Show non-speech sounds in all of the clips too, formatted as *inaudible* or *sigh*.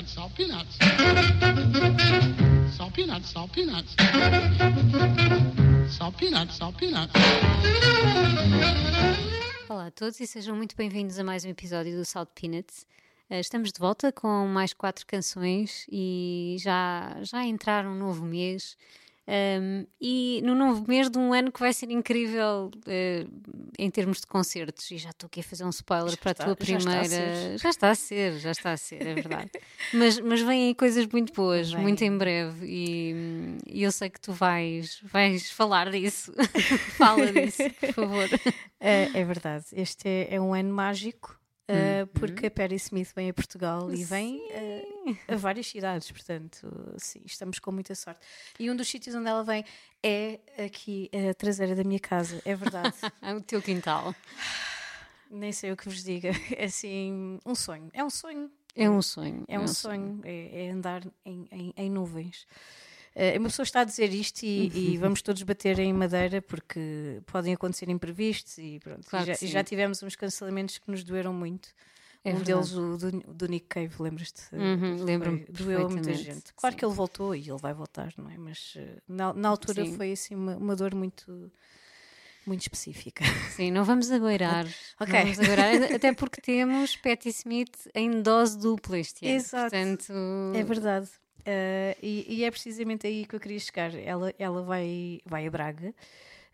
peanuts, salt peanuts. Salt peanuts, salt peanuts. Salt peanuts, salt peanuts. Olá a todos e sejam muito bem-vindos a mais um episódio do Salt Peanuts. Eh, Estamos de volta com mais quatro canções e já, já entrar um novo mês. Um, e no novo mês de um ano que vai ser incrível eh, em termos de concertos, e já estou aqui a fazer um spoiler Já para está- a tua já está a primeira. ser. Já está a ser, já está a ser, é verdade. *laughs* mas, mas vêm aí coisas muito boas, Vêm. muito em breve, e, e eu sei que tu vais, vais falar disso. *laughs* Fala disso, por favor. *laughs* É, é verdade, este é, é um ano mágico. Uh, porque a Perry Smith vem a Portugal e vem uh, a várias cidades, portanto, sim, estamos com muita sorte. E um dos sítios onde ela vem é aqui a traseira da minha casa, é verdade. *laughs* É o teu quintal. Nem sei o que vos diga, é assim, um sonho. É um sonho, É um sonho. é um sonho, é, é andar em, em- em nuvens. Eh, uma pessoa está a dizer isto e, e vamos todos bater em madeira porque podem acontecer imprevistos e pronto. Claro E já, e já tivemos uns cancelamentos que nos doeram muito. É um verdade. deles, o do, do Nick Cave, lembras-te? Uhum, lembro-me Doeu a muita gente. Claro sim. que ele voltou e ele vai voltar, não é? Mas eh, na, na altura Sim. foi assim uma, uma dor muito, muito específica. Sim, não vamos agoirar. *laughs* Ok. Não vamos agoirar, até porque temos Patti Smith em dose dupla este ano. Exato. Portanto, É verdade. Uh, e, e é precisamente aí que eu queria chegar. Ela, ela vai, vai a Braga.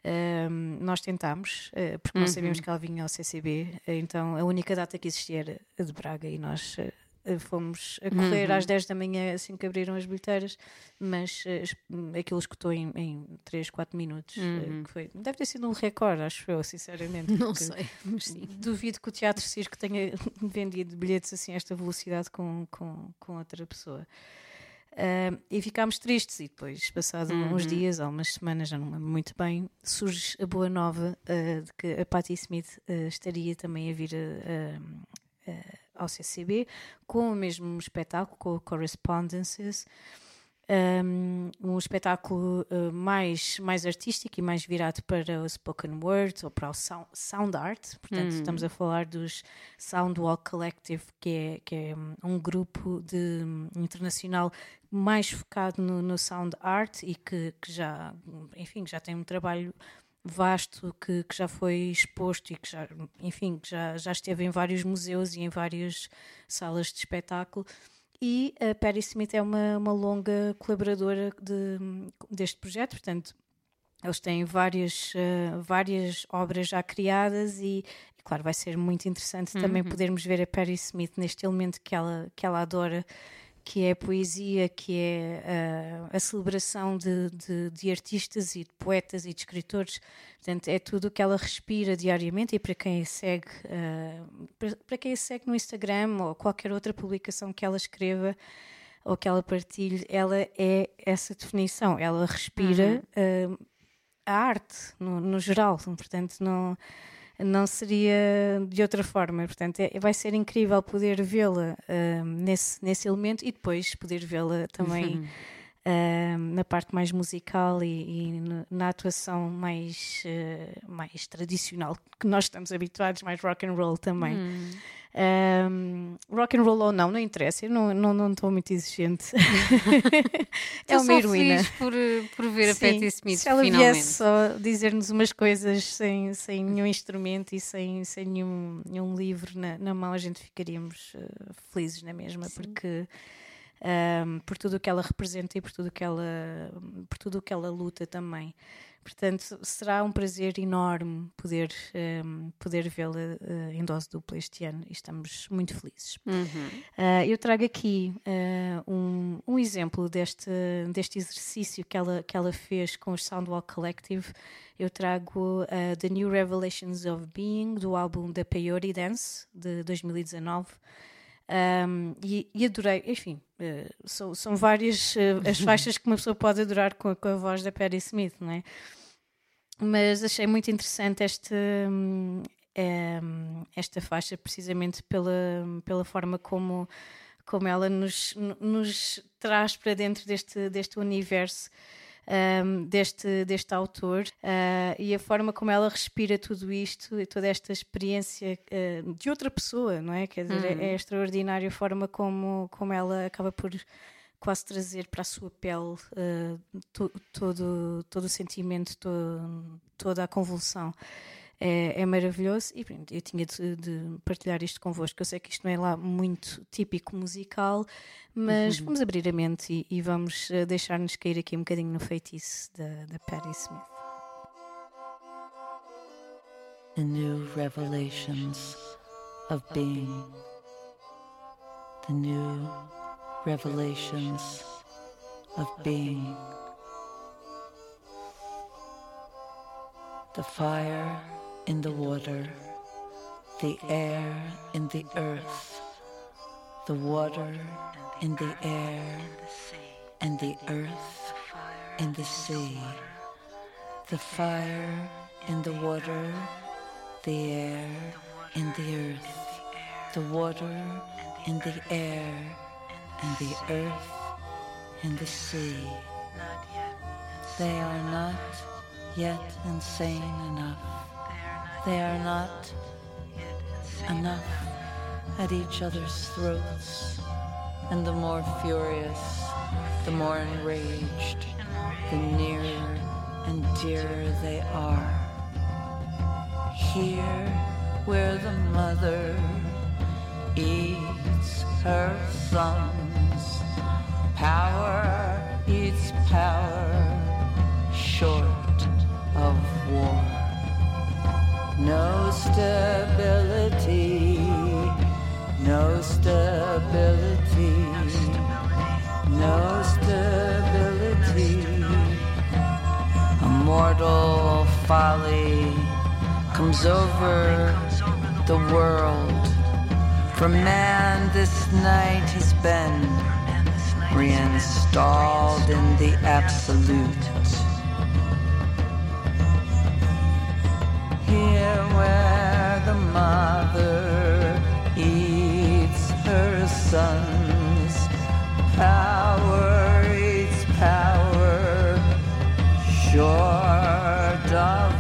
Um, nós tentámos, uh, porque não sabíamos que ela vinha ao CCB, então a única data que existia era a de Braga e nós uh, fomos a correr às 10 da manhã assim que abriram as bilheteiras, mas uh, aquilo escutou em, em 3, 4 minutos. uh, que foi, deve ter sido um recorde, acho eu, sinceramente. não sei, mas sim. Duvido que o Teatro Circo tenha *laughs* vendido bilhetes assim a esta velocidade com, com, com outra pessoa. Ah, e ficámos tristes, e depois, passado uns dias ou umas semanas, já não lembro muito bem, surge a boa nova ah, de que a Patti Smith ah, estaria também a vir a- a- a- ao CCB com o mesmo espetáculo, com o Correspondences. Um, um espetáculo uh, mais, mais artístico e mais virado para o spoken word ou para o sound, sound art. Portanto, estamos a falar dos Soundwalk Collective, que é, que é um, grupo de, um, internacional mais focado no, no sound art e que, que já, enfim, já tem um trabalho vasto que, que já foi exposto e que já, enfim, que já, já esteve em vários museus e em várias salas de espetáculo. E a Perry Smith é uma, uma longa colaboradora de, deste projeto, portanto, eles têm várias, eh, várias obras já criadas e, e, claro, vai ser muito interessante também podermos ver a Perry Smith neste elemento que ela, que ela adora, que é a poesia, que é eh, a celebração de, de, de artistas e de poetas e de escritores. Portanto, é tudo o que ela respira diariamente e para quem a segue, eh, para, para quem a segue no Instagram ou qualquer outra publicação que ela escreva ou que ela partilhe, ela é essa definição. Ela respira eh, a arte no, no geral, portanto, não não seria de outra forma. Portanto, é- vai ser incrível poder vê-la ah, nesse, nesse elemento e depois poder vê-la também ah, *laughs* na parte mais musical e, e na atuação mais, ah, mais tradicional que nós estamos habituados, mais rock and roll também. Um, rock and roll ou não, não interessa, eu não estou não, estou muito exigente. *laughs* é uma heroína. feliz por, por ver a Sim, Patti Smith se ela finalmente. viesse só dizer-nos umas coisas sem, sem nenhum instrumento e sem, sem nenhum, nenhum livro na, na mão, a gente ficaríamos eh, felizes na mesma, porque ahm, por tudo o que ela representa e por tudo que ela, por tudo o que ela luta também. Portanto, será um prazer enorme poder, ahm, poder vê-la eh, em dose dupla este ano e estamos muito felizes. Uhum. Uh, eu trago aqui uh, um, um exemplo deste, deste exercício que ela, que ela fez com os Soundwalk Collective. Eu trago uh, The New Revelations of Being, do álbum da Peyote Dance, de 2019. Um, e, e adorei, enfim, uh, são, são várias uh, as *laughs* faixas que uma pessoa pode adorar com, a- com a voz da Patti Smith, não é? Mas achei muito interessante este, hum, em, esta faixa, precisamente pela, pela forma como, como ela nos, nos traz para dentro deste, deste universo. Um, deste, deste autor uh, e a forma como ela respira tudo isto e toda esta experiência uh, de outra pessoa, não é? Quer dizer, é, é extraordinária a forma como, como ela acaba por quase trazer para a sua pele uh, to, todo, todo o sentimento, to, toda a convulsão. É, é, maravilhoso e pronto, eu tinha de, de, partilhar isto convosco. Eu sei que isto não é lá muito típico musical, mas uhum. vamos abrir a mente e, e vamos uh, deixar-nos cair aqui um bocadinho no feitiço da, da Patti Smith. The new revelations of being, the new revelations of being. The fire in the water, the air in the earth, the water in the air, and the earth in the sea, the fire in the water, the air in the earth, the water in the air and the earth and the sea. They are not yet insane enough. They are not enough at each other's throats. And the more furious, the more enraged, the nearer and dearer they are. Here, where the mother eats her sons. Power eats power, short of war. No stability, no stability, no stability. A mortal folly comes over the world for man, this night has been reinstalled in the absolute. Where the mother eats her sons, power eats power, short of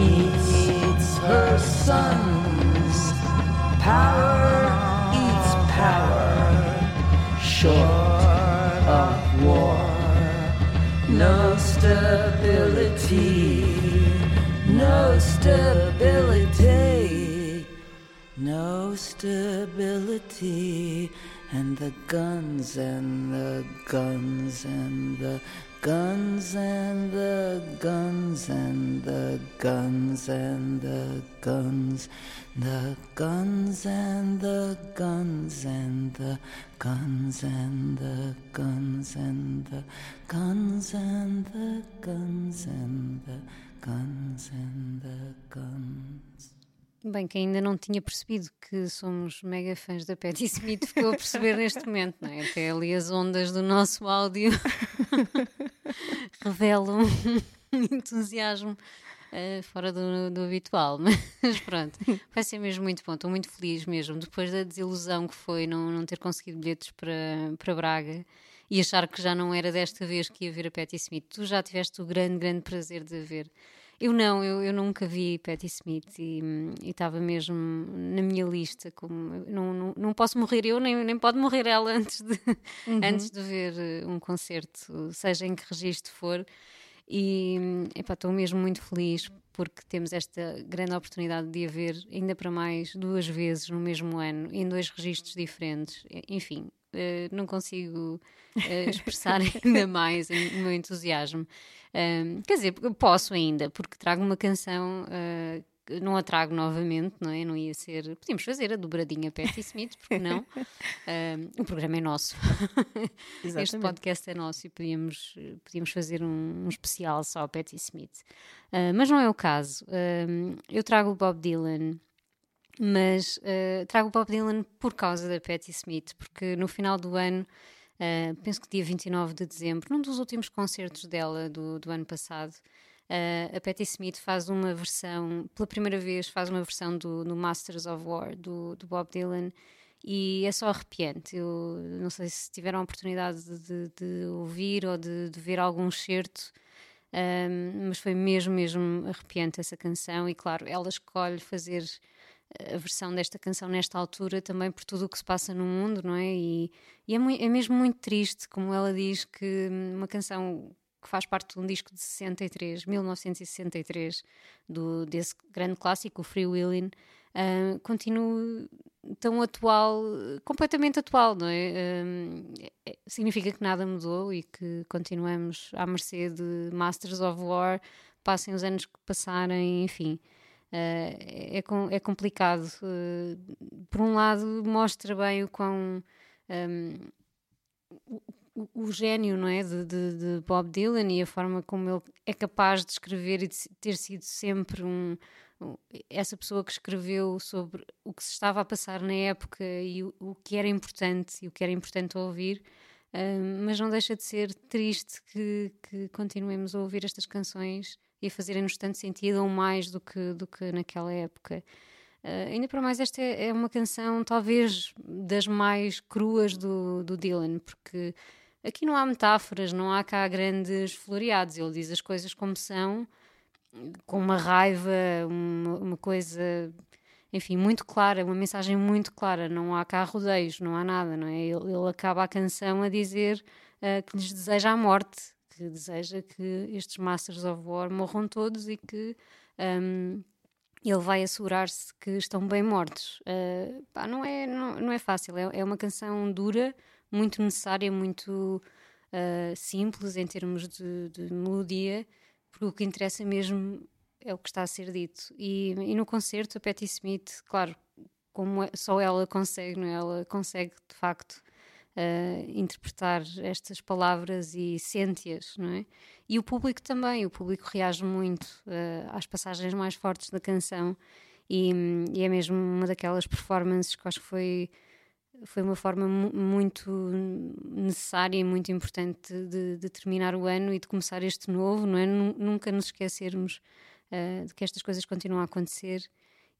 eats. Her sons, power. Eats power, short of war. No stability, no stability, no stability. And the guns and the guns and the guns and the guns and the guns and the guns, the guns and the guns and the guns and the guns and the guns and the guns and the guns and the guns. Bem, quem ainda não tinha percebido que somos mega fãs da Patti Smith ficou a perceber neste momento, não é? Até ali as ondas do nosso áudio *laughs* revelam um entusiasmo uh, fora do, do, habitual, *laughs* mas pronto, vai ser mesmo muito bom. Estou muito feliz mesmo, depois da desilusão que foi não, não ter conseguido bilhetes para, para Braga e achar que já não era desta vez que ia ver a Patti Smith. Tu já tiveste o grande, grande prazer de a ver. Eu não, eu, eu nunca vi Patti Smith e estava mesmo na minha lista. Como, não, não, não posso morrer eu, nem, nem pode morrer ela *laughs* antes de, uhum. antes de ver eh, um concerto, seja em que registro for. E estou mesmo muito feliz porque temos esta grande oportunidade de a ver ainda para mais duas vezes no mesmo ano, em dois registros diferentes. Enfim, uh, não consigo uh, expressar *laughs* ainda mais o meu entusiasmo. Um, quer dizer, posso ainda, porque trago uma canção uh, não a trago novamente, não é? Não ia ser. Podíamos fazer a dobradinha Patti Smith, porque não? Uh, o programa é nosso. *laughs* este podcast é nosso e podíamos, podíamos fazer um, um especial só a Patti Smith. Uh, mas não é o caso. Uh, eu trago o Bob Dylan. Mas trago o Bob Dylan por causa da Patti Smith, porque no final do ano Uh, penso que dia 29 de dezembro, num dos últimos concertos dela do, do ano passado, Uh, a Patti Smith faz uma versão, pela primeira vez, faz uma versão do, do Masters of War do, do, Bob Dylan e é só arrepiante. Eu não sei se tiveram a oportunidade de, de ouvir ou de, de, ver algum certo, um, mas foi mesmo, mesmo arrepiante essa canção. E claro, ela escolhe fazer a versão desta canção nesta altura também por tudo o que se passa no mundo, não é? E, e é, é mesmo muito triste, como ela diz, que uma canção que faz parte de um disco de 63, 1963, do, desse grande clássico, o Free Willing, uh, continua tão atual, completamente atual, não é? Uh, significa que nada mudou e que continuamos à mercê de Masters of War, passem os anos que passarem, enfim. Uh, é, é complicado. Uh, por um lado, mostra bem o quão. Um, o, o gênio não é de, de, de, Bob Dylan e a forma como ele é capaz de escrever e de ter sido sempre um, um, essa pessoa que escreveu sobre o que se estava a passar na época e o, o que era importante e o que era importante ouvir mas não deixa de ser triste que, que, continuemos a ouvir estas canções e a fazerem-nos tanto sentido ou mais do que, do que naquela época. Uh, ainda para mais, esta é, é, uma canção talvez das mais cruas do, do Dylan, porque Aqui não há metáforas, não há cá grandes floreados. Ele diz as coisas como são, com uma raiva, uma, uma coisa, enfim, muito clara, uma mensagem muito clara. Não há cá rodeios, não há nada, não é? Ele, ele acaba a canção a dizer uh, que lhes deseja a morte, que deseja que estes Masters of War morram todos e que. Um, ele vai assegurar-se que estão bem mortos. Uh, pá, não, é, não, não é fácil, é, é uma canção dura, muito necessária, muito uh, simples em termos de, de, melodia, porque o que interessa mesmo é o que está a ser dito. E, e no concerto, a Patti Smith, claro, como é, só ela consegue, não é? ela consegue de facto uh, interpretar estas palavras e sente-as, não é? E o público também, o público reage muito uh, às passagens mais fortes da canção. E, e, é mesmo uma daquelas performances que acho que foi foi uma forma muito necessária e muito importante de, de, terminar o ano e de começar este novo, não é? Nunca nos esquecermos uh, de que estas coisas continuam a acontecer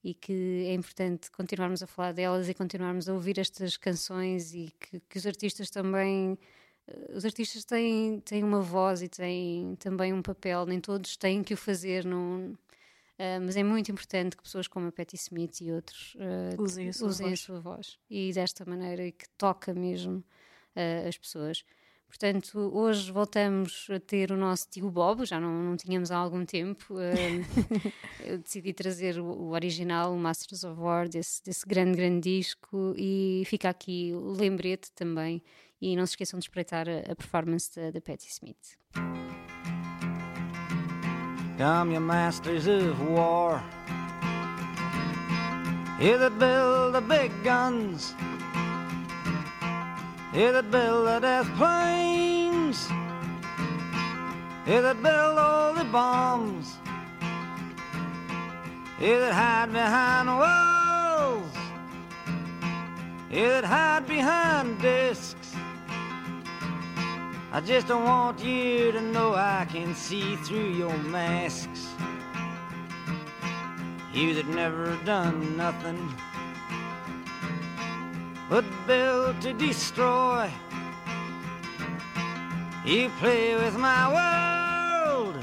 e que é importante continuarmos a falar delas e continuarmos a ouvir estas canções e que, que os artistas também uh, os artistas têm, têm uma voz e têm também um papel, nem todos têm que o fazer, não, Uh, mas é muito importante que pessoas como a Patti Smith e outros uh, usem, a sua, usem voz. A sua voz e desta maneira e que toca mesmo uh, as pessoas. Portanto, hoje voltamos a ter o nosso tio Bob, já não, não tínhamos há algum tempo. *laughs* eu decidi trazer o, original, o Masters of War, desse, desse grande, grande disco, e fica aqui o lembrete também. E não se esqueçam de espreitar a, a performance da, da Patti Smith. Come, you masters of war. You that build the big guns. You that build the death planes. You that build all the bombs. You that hide behind walls. You that hide behind discs. I just don't want you to know I can see through your masks. You that never done nothing but built to destroy. You play with my world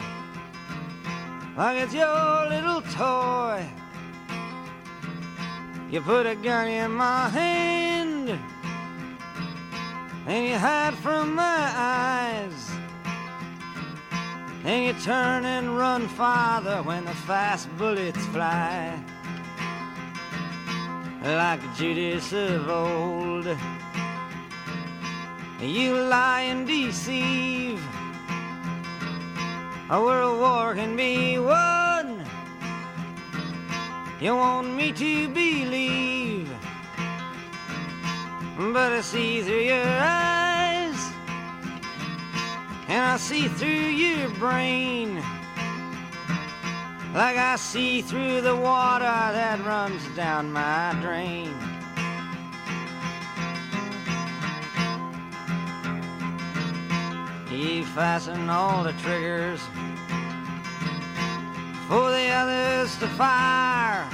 like it's your little toy. You put a gun in my hand and you hide from my eyes. And you turn and run farther when the fast bullets fly. Like Judas of old, You lie and deceive. A world war can be won. You want me to believe, but I see through your eyes, and I see through your brain, like I see through the water that runs down my drain. You fasten all the triggers for the others to fire.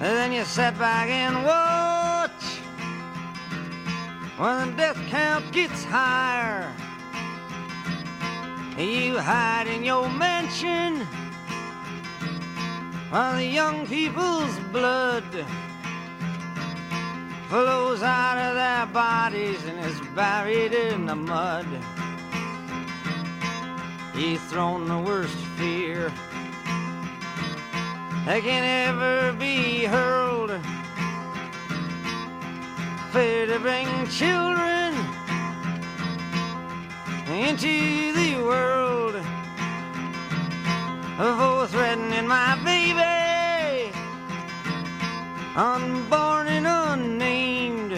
And then you sit back and watch when the death count gets higher. You hide in your mansion while the young people's blood flows out of their bodies and is buried in the mud. He's thrown the worst fear that can ever be hurled. Fear to bring children into the world for threatening my baby, unborn and unnamed.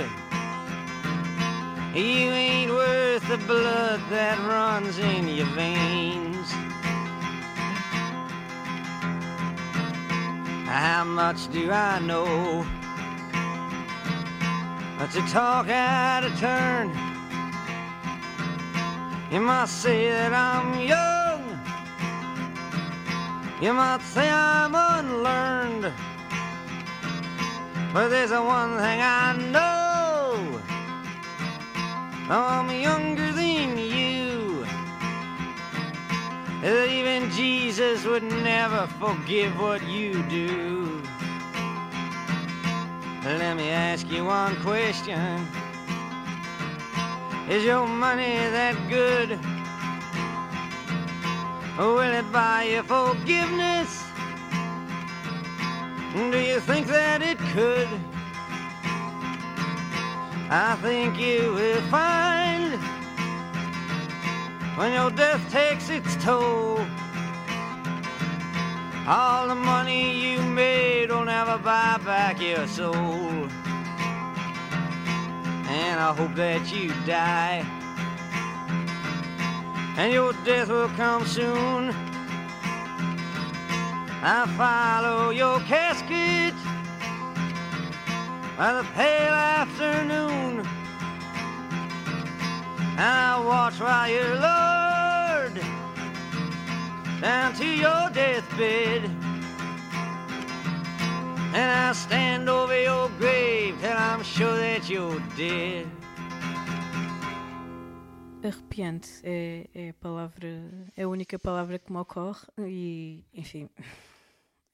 You ain't worth the blood that runs in your veins. How much do I know? To talk out of turn. You might say that I'm young. You might say I'm unlearned. But there's a one thing I know. I'm younger than you. That even Jesus would never forgive what you do. Let me ask you one question. Is your money that good? Will it buy you forgiveness? Do you think that it could? I think you will find when your death takes its toll. All the money you made will never buy back your soul. And I hope that you die. And your death will come soon. I follow your casket by the pale afternoon. And I watch while you're lowered down to your deathbed. And I stand over your grave till I'm sure that you're dead. Arrepiante é, é a palavra, é a única palavra que me ocorre e, enfim,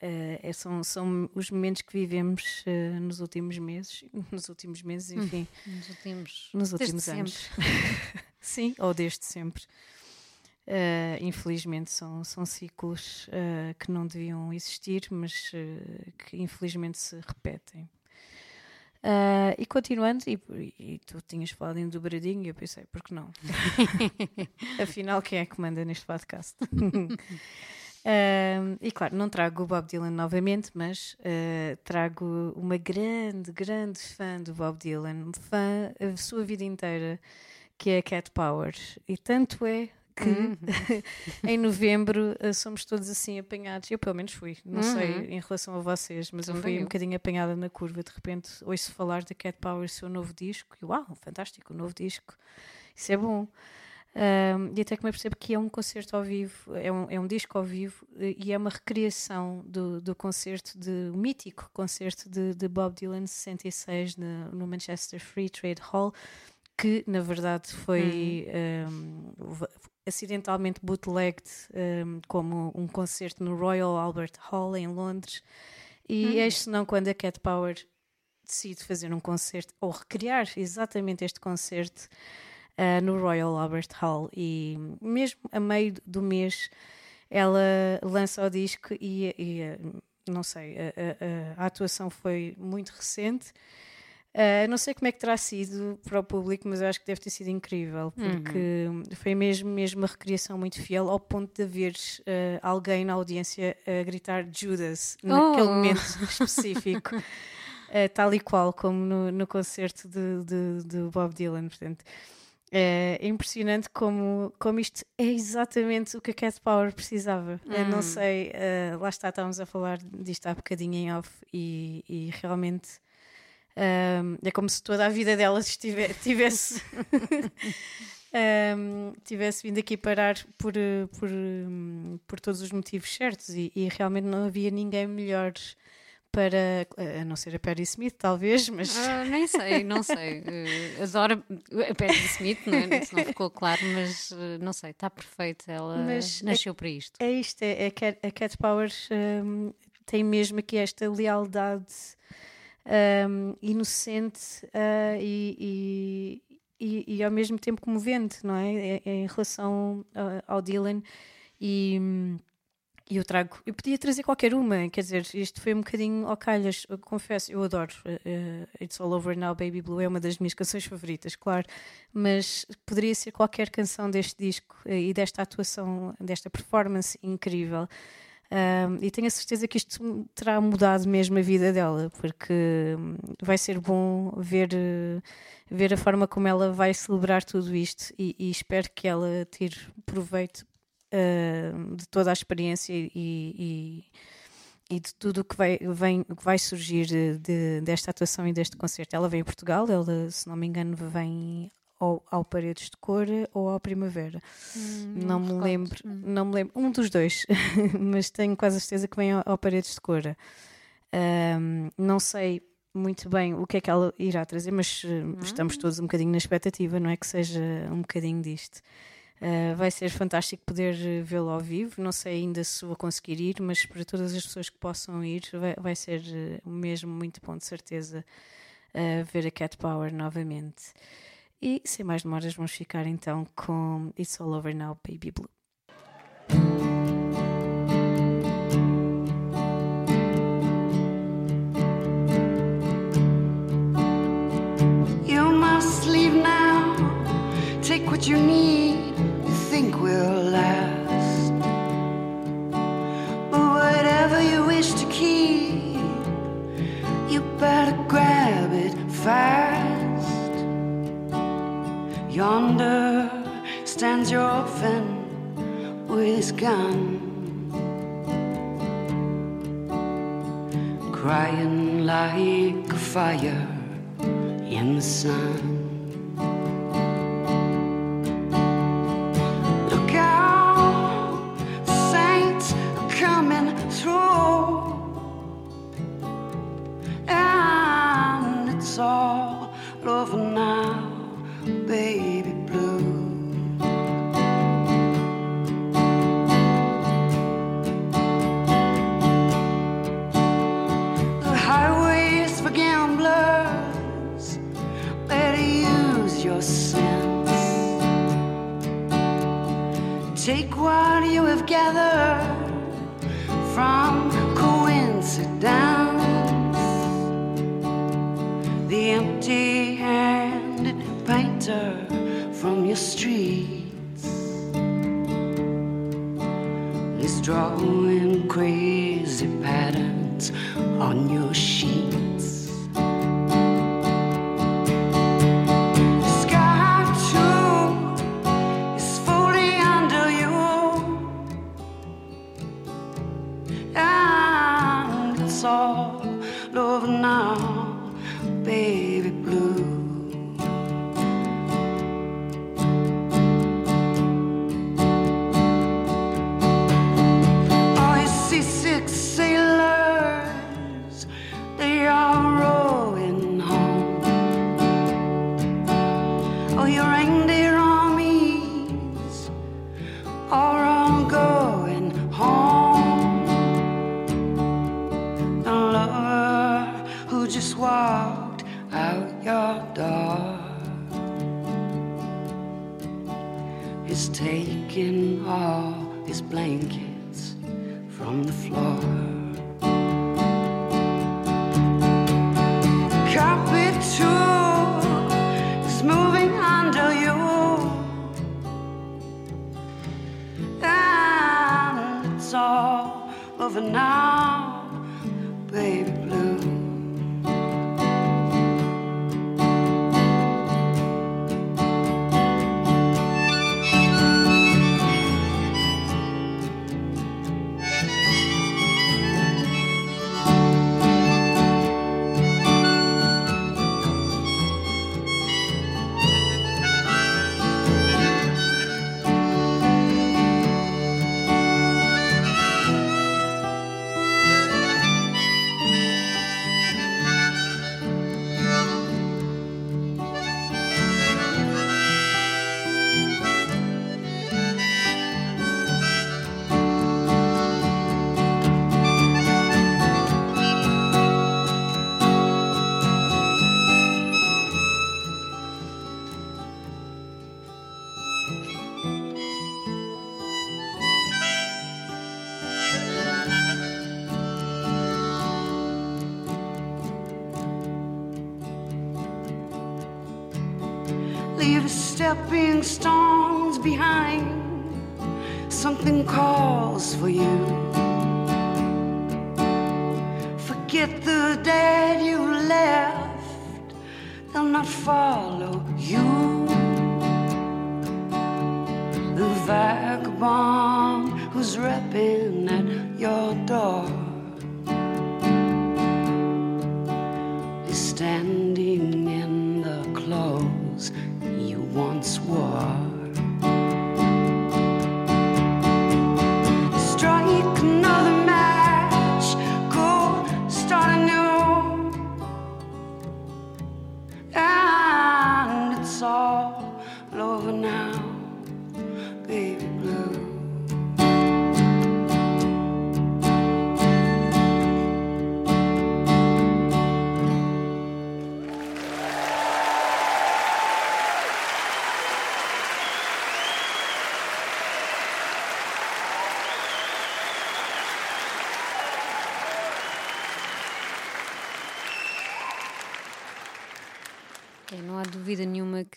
é, *laughs* é- são, são os momentos que vivemos eh, nos últimos meses, *laughs* nos últimos meses, enfim, Nos últimos, nos desde últimos anos. sempre. *laughs* Sim, ou desde sempre. Eh, infelizmente são, são ciclos eh, que não deviam existir, mas eh, que infelizmente se repetem. E continuando, e, e tu tinhas falado em dobradinho, e eu pensei, por que não? *laughs* Afinal, quem é que manda neste podcast? *laughs* E claro, não trago o Bob Dylan novamente, mas trago uma grande, grande fã do Bob Dylan, fã a sua vida inteira, que é a Cat Power. E tanto é que Uhum. *laughs* em novembro ah, somos todos assim apanhados. Eu, pelo menos, fui. Não Uhum. sei em relação a vocês, mas eu fui um bocadinho apanhada na curva. De repente, ouço falar da Cat Power, seu novo disco. E uau, fantástico, o novo disco. Isso é bom. Ahm, e até que me percebo que é um concerto ao vivo, é um, é um disco ao vivo eh, e é uma recriação do, do concerto, de, o mítico concerto de, de Bob Dylan 66 no, no Manchester Free Trade Hall, que na verdade foi ahm, va- acidentalmente bootlegged ahm, como um concerto no Royal Albert Hall em Londres. E eis se não quando a Cat Power decide fazer um concerto ou recriar exatamente este concerto ah, no Royal Albert Hall e mesmo a meio do mês ela lança o disco e, e, ah, não sei, a- a- a atuação foi muito recente. Uh, não sei como é que terá sido para o público, mas eu acho que deve ter sido incrível, porque foi mesmo, mesmo uma recriação muito fiel, ao ponto de haver uh, alguém na audiência a gritar Judas naquele Oh. momento *laughs* específico, uh, tal e qual como no, no concerto de, de, de Bob Dylan. Portanto, é impressionante como, como isto é exatamente o que a Cat Power precisava. Eu não sei, uh, lá está, estávamos a falar disto há bocadinho em off e, e realmente. Um, é como se toda a vida delas estive- *laughs* tivesse um, tivesse vindo aqui parar por, uh, por, um, por todos os motivos certos e, e realmente não havia ninguém melhor para, a não ser a Perry Smith talvez, mas Ah, nem sei, não sei. *laughs* Eh, adoro a Patti Smith, não é? Se não ficou claro, mas eh, não sei, está perfeita. Ela Mas é- nasceu para isto. É isto, é, a, Cat, a Cat Power hum, tem mesmo aqui esta lealdade hum, inocente ah, e, e, e, ao mesmo tempo comovente, não é? Em relação ah, ao Dylan e. eu trago, eu podia trazer qualquer uma, quer dizer, isto foi um bocadinho ao calhas, eu confesso, eu adoro eh, It's All Over Now, Baby Blue, é uma das minhas canções favoritas, claro, mas poderia ser qualquer canção deste disco eh, e desta atuação, desta performance incrível. E tenho a certeza que isto terá mudado mesmo a vida dela, porque hum, vai ser bom ver, eh, ver a forma como ela vai celebrar tudo isto e, e espero que ela tire proveito eh, de toda a experiência e, e, e de tudo o que vai, vem, que vai surgir de- de- desta atuação e deste concerto. Ela vem a Portugal, ela, se não me engano, vem ao, ao Paredes de Cor ou ao Primavera. não, me recordo. lembro, Hum. não me lembro, um dos dois, *laughs* mas tenho quase a certeza que vem ao, ao Paredes de Cor. Ahm, não sei muito bem o que é que ela irá trazer, mas eh, estamos todos um bocadinho na expectativa, não é? Que seja um bocadinho disto. Uh, vai ser fantástico poder eh, vê-lo ao vivo. Não sei ainda se vou conseguir ir, mas para todas as pessoas que possam ir, vai, vai ser eh, mesmo muito bom, de certeza, uh, ver a Cat Power novamente. E sem mais demoras, vamos ficar então com It's All Over Now, Baby Blue. You must leave now. Take what you need, Yonder stands your orphan with his gun. Crying like a fire in the sun. Look out, taking all his blankets from the floor.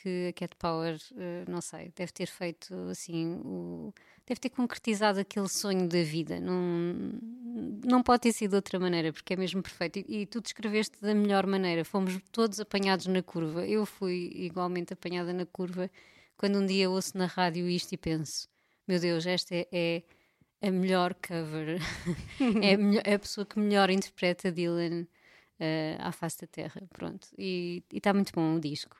Que a Cat Power, eh, não sei, deve ter feito assim, o- deve ter concretizado aquele sonho da vida. Não, não pode ter sido de outra maneira, porque é mesmo perfeito. E, e tu descreveste da melhor maneira. Fomos todos apanhados na curva. Eu fui igualmente apanhada na curva quando um dia ouço na rádio isto e penso: meu Deus, esta é, é a melhor cover, *laughs* é, a melhor- é a pessoa que melhor interpreta Dylan eh, à face da Terra. Pronto, e está muito bom o disco.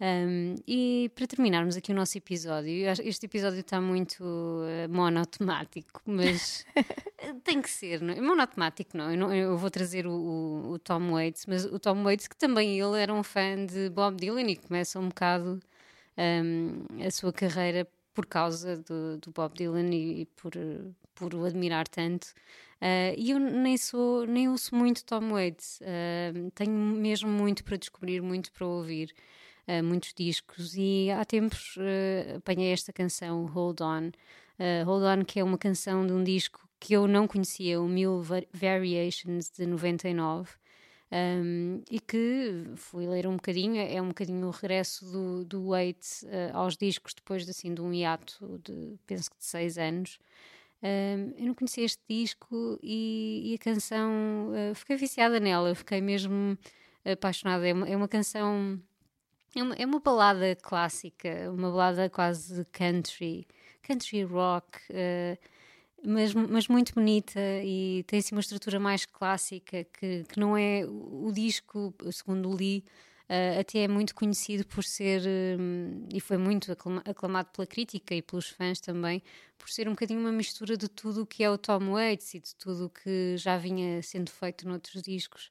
Um, e para terminarmos aqui o nosso episódio, este episódio está muito eh, monotemático, mas *laughs* tem que ser, não é? Monotemático não, eu, não- eu vou trazer o, o- o Tom Waits, mas o Tom Waits, que também ele era um fã de Bob Dylan e começa um bocado um, a sua carreira por causa do, do Bob Dylan e, e por, por o admirar tanto. Uh, e eu nem sou, nem ouço muito Tom Waits, Uh, tenho mesmo muito para descobrir, muito para ouvir, uh, muitos discos. E há tempos uh, apanhei esta canção, Hold On. Uh, Hold On, que é uma canção de um disco que eu não conhecia, o Mil Va- Variations de 99. Um, e que fui ler um bocadinho, é um bocadinho o regresso do, do Waits uh, aos discos depois de, assim, de um hiato de penso que de seis anos. Um, eu não conhecia este disco e, e a canção, uh, fiquei viciada nela, fiquei mesmo apaixonada. É uma, é uma canção, é uma, é uma balada clássica, uma balada quase country, country rock. Uh, mas, mas muito bonita e tem assim uma estrutura mais clássica que, que não é o, disco, segundo li, uh, até é muito conhecido por ser um, e foi muito aclama, aclamado pela crítica e pelos fãs também por ser um bocadinho uma mistura de tudo o que é o Tom Waits e de tudo o que já vinha sendo feito noutros discos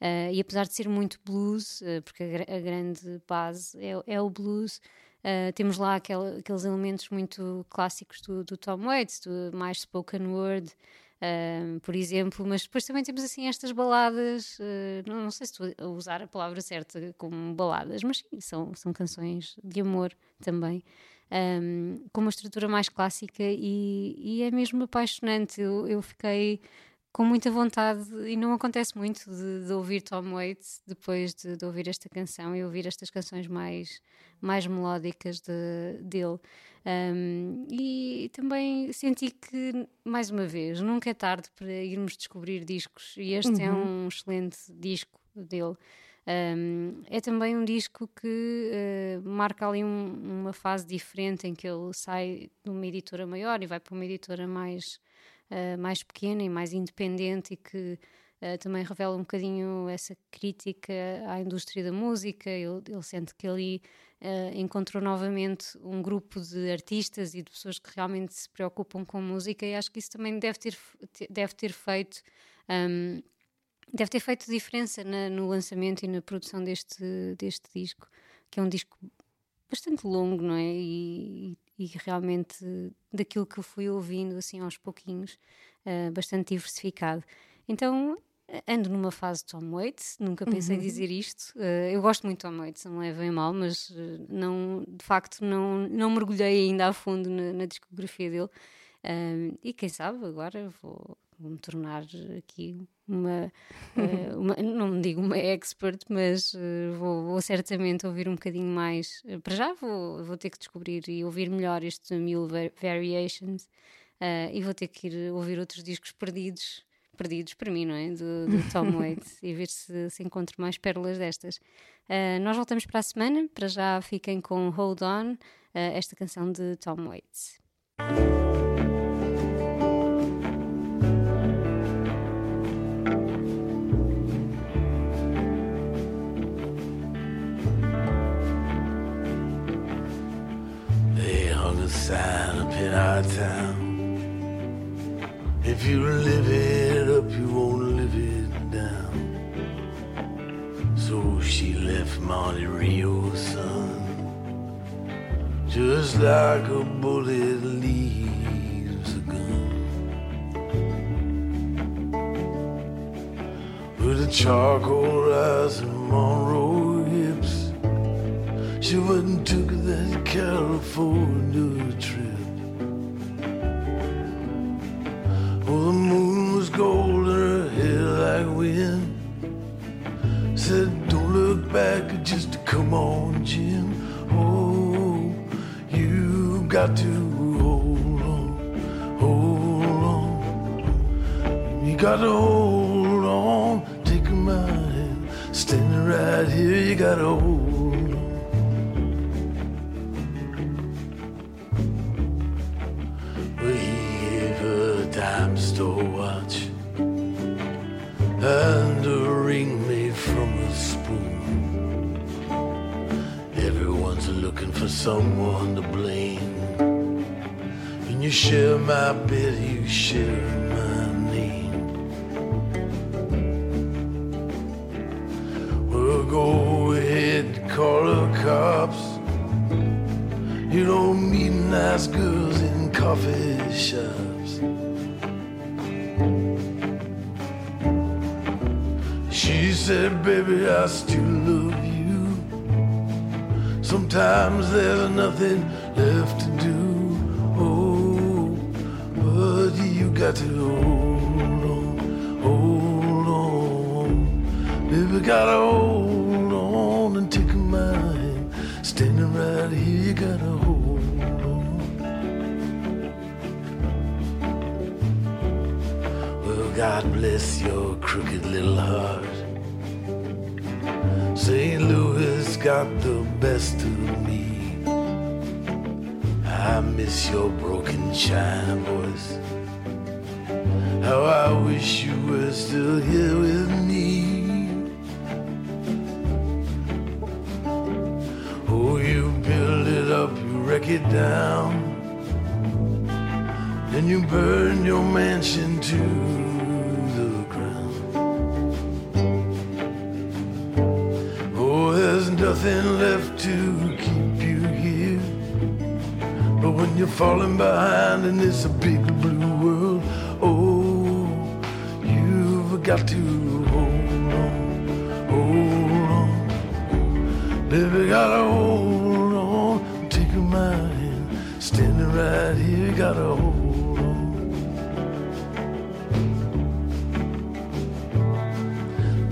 uh, e apesar de ser muito blues uh, porque a, a, grande base é, é o blues Uh, temos lá aquel, aqueles elementos muito clássicos do, do Tom Waits, do mais spoken word, por exemplo, mas depois também temos assim estas baladas, não, não, sei se estou a usar a palavra certa como baladas, mas sim, são, são canções de amor também, um, com uma estrutura mais clássica e, e é mesmo apaixonante. Eu, eu fiquei com muita vontade, e não acontece muito, de, de ouvir Tom Waits depois de, de, ouvir esta canção e ouvir estas canções mais, mais melódicas de, dele. Um, e também senti que, mais uma vez, nunca é tarde para irmos descobrir discos, e este é Uhum. um excelente disco dele. Um, é também um disco que uh, marca ali um- uma fase diferente em que ele sai de uma editora maior e vai para uma editora mais, uh, mais pequena e mais independente e que uh, também revela um bocadinho essa crítica à indústria da música. Ele, ele sente que ali uh, encontrou novamente um grupo de artistas e de pessoas que realmente se preocupam com música e acho que isso também deve ter, deve ter feito. um, deve ter feito diferença na- no lançamento e na produção deste, deste disco, que é um disco bastante longo, não é? E, e realmente daquilo que eu fui ouvindo assim aos pouquinhos, eh, bastante diversificado. Então ando numa fase de Tom Waits, nunca pensei dizer isto. Eh, eu gosto muito de Tom Waits, não levem mal, mas eh, não, de facto não, não mergulhei ainda a fundo na, na discografia dele. Um, e quem sabe agora vou, vou me tornar aqui uma, *laughs* eh, uma- não digo uma expert, mas eh, vou, vou certamente ouvir um bocadinho mais. Eh, para já vou, vou ter que descobrir e ouvir melhor este Mule Va- Variations eh, e vou ter que ir ouvir outros discos perdidos. Perdidos para mim, não é? Do, do Tom *laughs* Waits e ver se, se encontro mais pérolas destas. Eh, nós voltamos para a semana. Para já fiquem com Hold On, eh, esta canção de Tom Waits. Sign up in our town. If you live it up, you won't live it down. So she left Monte Rio's son, just like a bullet leaves a gun. With a charcoal eyes and Monroe. She went and took that California trip. Oh, the moon was gold and her hair like wind. Said, don't look back, just come on, Jim. Oh, you got to hold on, hold on. You got to hold on, take my hand. Standing right here, you got to hold and a ring made from a spoon. Everyone's looking for someone to blame. And you share my bed, you share my name. Well, go ahead, call the cops. You don't meet nice girls in coffee shops. Baby, I still love you. Sometimes there's nothing left to do. Oh, but you got to hold on, hold on. Baby, gotta hold on and take my hand. Standing right here, you gotta hold God bless your crooked little heart. St. Louis got the best of me. I miss your broken china voice. How I wish you were still here with me. Oh, you build it up, you wreck it down. Then you burn your mansion to nothing left to keep you here. But when you're falling behind and it's a big blue world, oh, you've got to hold on, hold on. Baby, gotta hold on, take my hand, standing right here, gotta hold.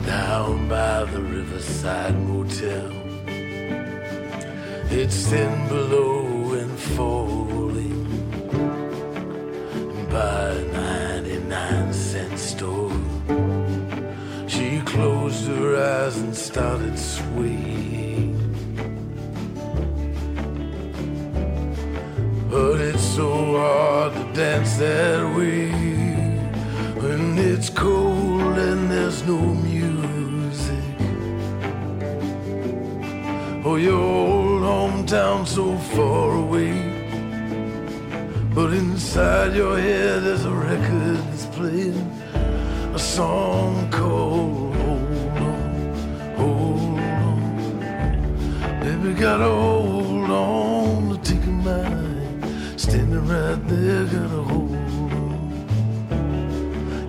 down by the Riverside Motel. It's thin below and falling by a 99 cent store. She closed her eyes and started swaying. But it's so hard to dance that way when it's cold and there's no music. Oh, your hometown so far away. But inside your head there's a record that's playing a song called Hold On, Hold On. Baby, gotta hold on to take a mind. Standing right there, gotta hold on.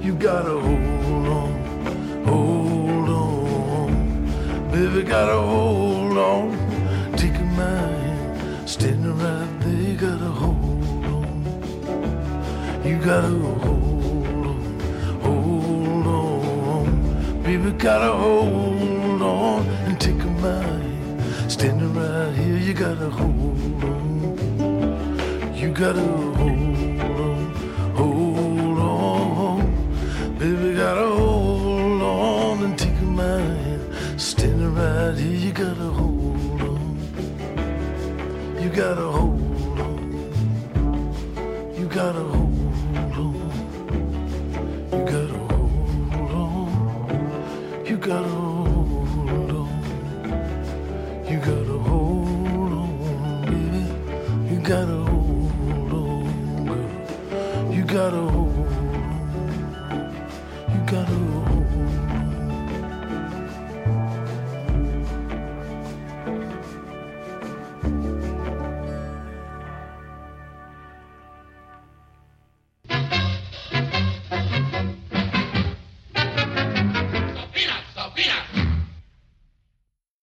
You gotta hold on, hold on. Baby, gotta hold on, You gotta hold on, hold on. Baby, gotta hold on and take a mind. Standing right here, you gotta hold on. You gotta hold on, hold on. Baby, gotta hold on and take a mind. Standing right here, you gotta hold on. You gotta hold on. You gotta